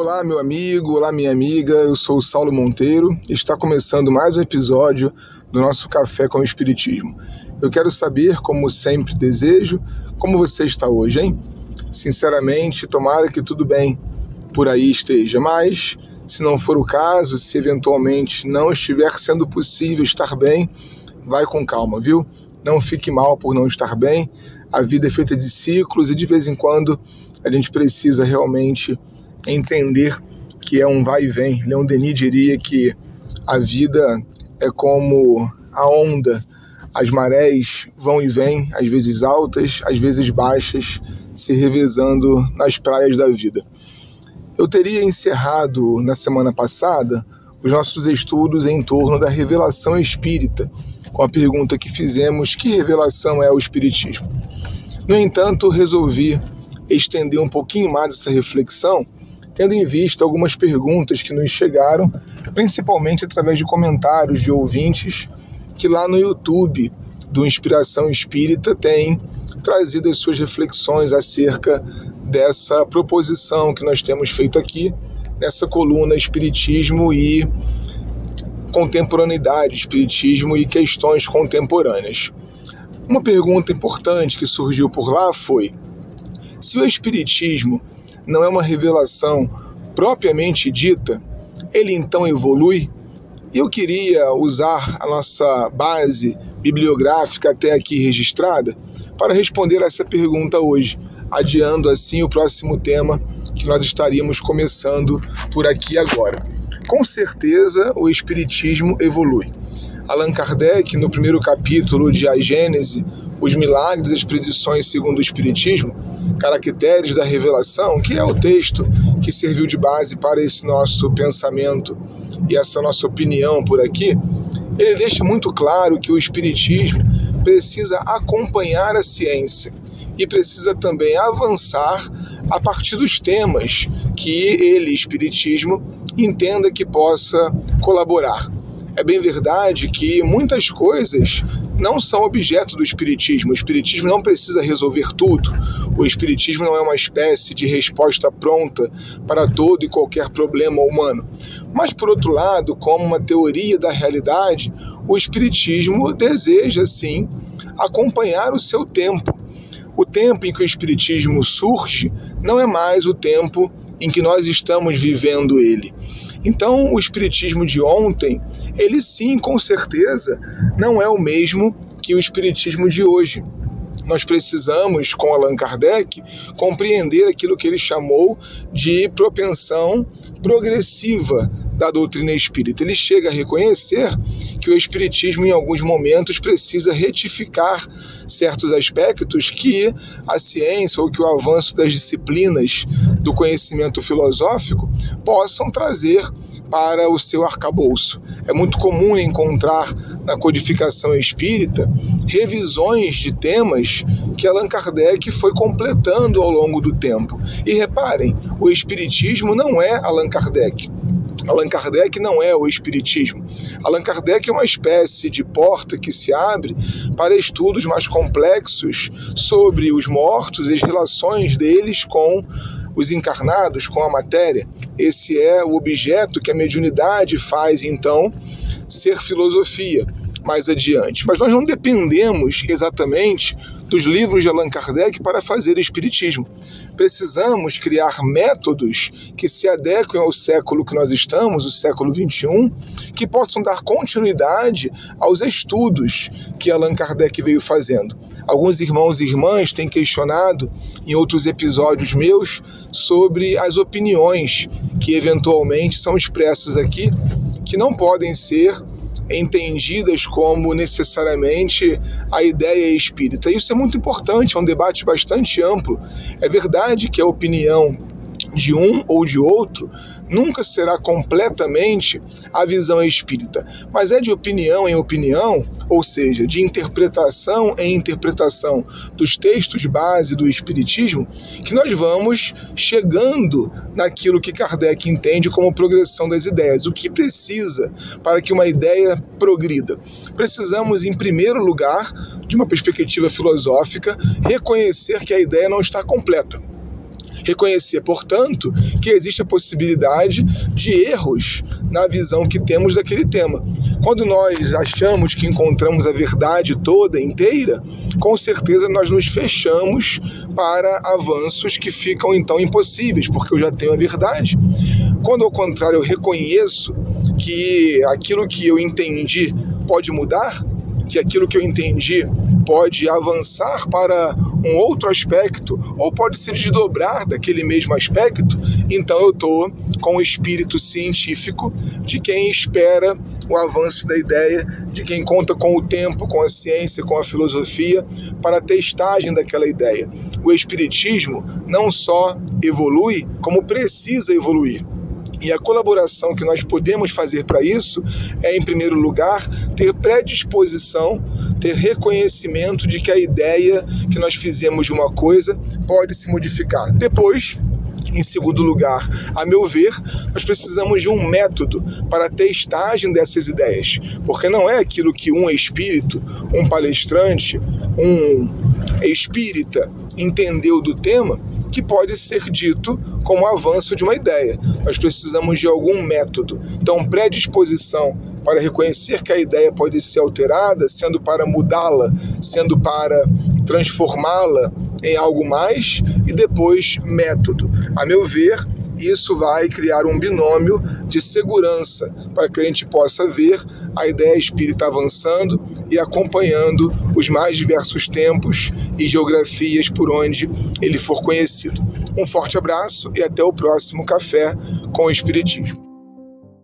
Olá, meu amigo, olá, minha amiga. Eu sou o Saulo Monteiro está começando mais um episódio do nosso Café com o Espiritismo. Eu quero saber, como sempre desejo, como você está hoje, hein? Sinceramente, tomara que tudo bem por aí esteja, mas se não for o caso, se eventualmente não estiver sendo possível estar bem, vai com calma, viu? Não fique mal por não estar bem. A vida é feita de ciclos e de vez em quando a gente precisa realmente entender que é um vai e vem. Leon Denis diria que a vida é como a onda, as marés vão e vêm, às vezes altas, às vezes baixas, se revezando nas praias da vida. Eu teria encerrado na semana passada os nossos estudos em torno da revelação espírita, com a pergunta que fizemos: que revelação é o Espiritismo? No entanto, resolvi estender um pouquinho mais essa reflexão tendo em vista algumas perguntas que nos chegaram, principalmente através de comentários de ouvintes que lá no YouTube do Inspiração Espírita tem trazido as suas reflexões acerca dessa proposição que nós temos feito aqui nessa coluna Espiritismo e Contemporaneidade, Espiritismo e Questões Contemporâneas. Uma pergunta importante que surgiu por lá foi: se o Espiritismo não é uma revelação propriamente dita, ele então evolui. Eu queria usar a nossa base bibliográfica até aqui registrada para responder essa pergunta hoje, adiando assim o próximo tema que nós estaríamos começando por aqui agora. Com certeza o Espiritismo evolui. Allan Kardec, no primeiro capítulo de A Gênese, os milagres e as predições segundo o Espiritismo, caracteres da revelação, que é o texto que serviu de base para esse nosso pensamento e essa nossa opinião por aqui, ele deixa muito claro que o Espiritismo precisa acompanhar a ciência e precisa também avançar a partir dos temas que ele, Espiritismo, entenda que possa colaborar. É bem verdade que muitas coisas não são objeto do Espiritismo. O Espiritismo não precisa resolver tudo. O Espiritismo não é uma espécie de resposta pronta para todo e qualquer problema humano. Mas, por outro lado, como uma teoria da realidade, o Espiritismo deseja, sim, acompanhar o seu tempo. O tempo em que o Espiritismo surge não é mais o tempo em que nós estamos vivendo ele. Então, o espiritismo de ontem, ele sim, com certeza, não é o mesmo que o espiritismo de hoje. Nós precisamos, com Allan Kardec, compreender aquilo que ele chamou de propensão progressiva da doutrina espírita. Ele chega a reconhecer que o Espiritismo, em alguns momentos, precisa retificar certos aspectos que a ciência ou que o avanço das disciplinas do conhecimento filosófico possam trazer para o seu arcabouço. É muito comum encontrar na codificação espírita revisões de temas que Allan Kardec foi completando ao longo do tempo. E reparem, o Espiritismo não é Allan Kardec. Allan Kardec não é o Espiritismo. Allan Kardec é uma espécie de porta que se abre para estudos mais complexos sobre os mortos e as relações deles com os encarnados, com a matéria. Esse é o objeto que a mediunidade faz, então, ser filosofia mais adiante. Mas nós não dependemos exatamente dos livros de Allan Kardec para fazer espiritismo. Precisamos criar métodos que se adequem ao século que nós estamos, o século XXI, que possam dar continuidade aos estudos que Allan Kardec veio fazendo. Alguns irmãos e irmãs têm questionado em outros episódios meus sobre as opiniões que eventualmente são expressas aqui, que não podem ser entendidas como necessariamente a ideia espírita. Isso é muito importante, é um debate bastante amplo. É verdade que a opinião de um ou de outro nunca será completamente a visão espírita, mas é de opinião em opinião, ou seja, de interpretação em interpretação dos textos base do espiritismo, que nós vamos chegando naquilo que Kardec entende como progressão das ideias. O que precisa para que uma ideia progrida? Precisamos, em primeiro lugar, de uma perspectiva filosófica, reconhecer que a ideia não está completa Reconhecer, portanto, que existe a possibilidade de erros na visão que temos daquele tema. Quando nós achamos que encontramos a verdade toda, inteira, com certeza nós nos fechamos para avanços que ficam então impossíveis, porque eu já tenho a verdade. Quando ao contrário eu reconheço que aquilo que eu entendi pode mudar, que aquilo que eu entendi pode avançar para um outro aspecto ou pode se desdobrar daquele mesmo aspecto, então eu estou com o espírito científico de quem espera o avanço da ideia, de quem conta com o tempo, com a ciência, com a filosofia para a testagem daquela ideia. O espiritismo não só evolui, como precisa evoluir. E a colaboração que nós podemos fazer para isso é, em primeiro lugar, ter predisposição, ter reconhecimento de que a ideia que nós fizemos de uma coisa pode se modificar. Depois, em segundo lugar, a meu ver, nós precisamos de um método para a testagem dessas ideias, porque não é aquilo que um espírito, um palestrante, um espírita entendeu do tema que pode ser dito como avanço de uma ideia. Nós precisamos de algum método. Então, predisposição para reconhecer que a ideia pode ser alterada, sendo para mudá-la, sendo para transformá-la em algo mais, e depois método. A meu ver, isso vai criar um binômio de segurança para que a gente possa ver a ideia espírita avançando e acompanhando os mais diversos tempos e geografias por onde ele for conhecido. Um forte abraço e até o próximo Café com o Espiritismo.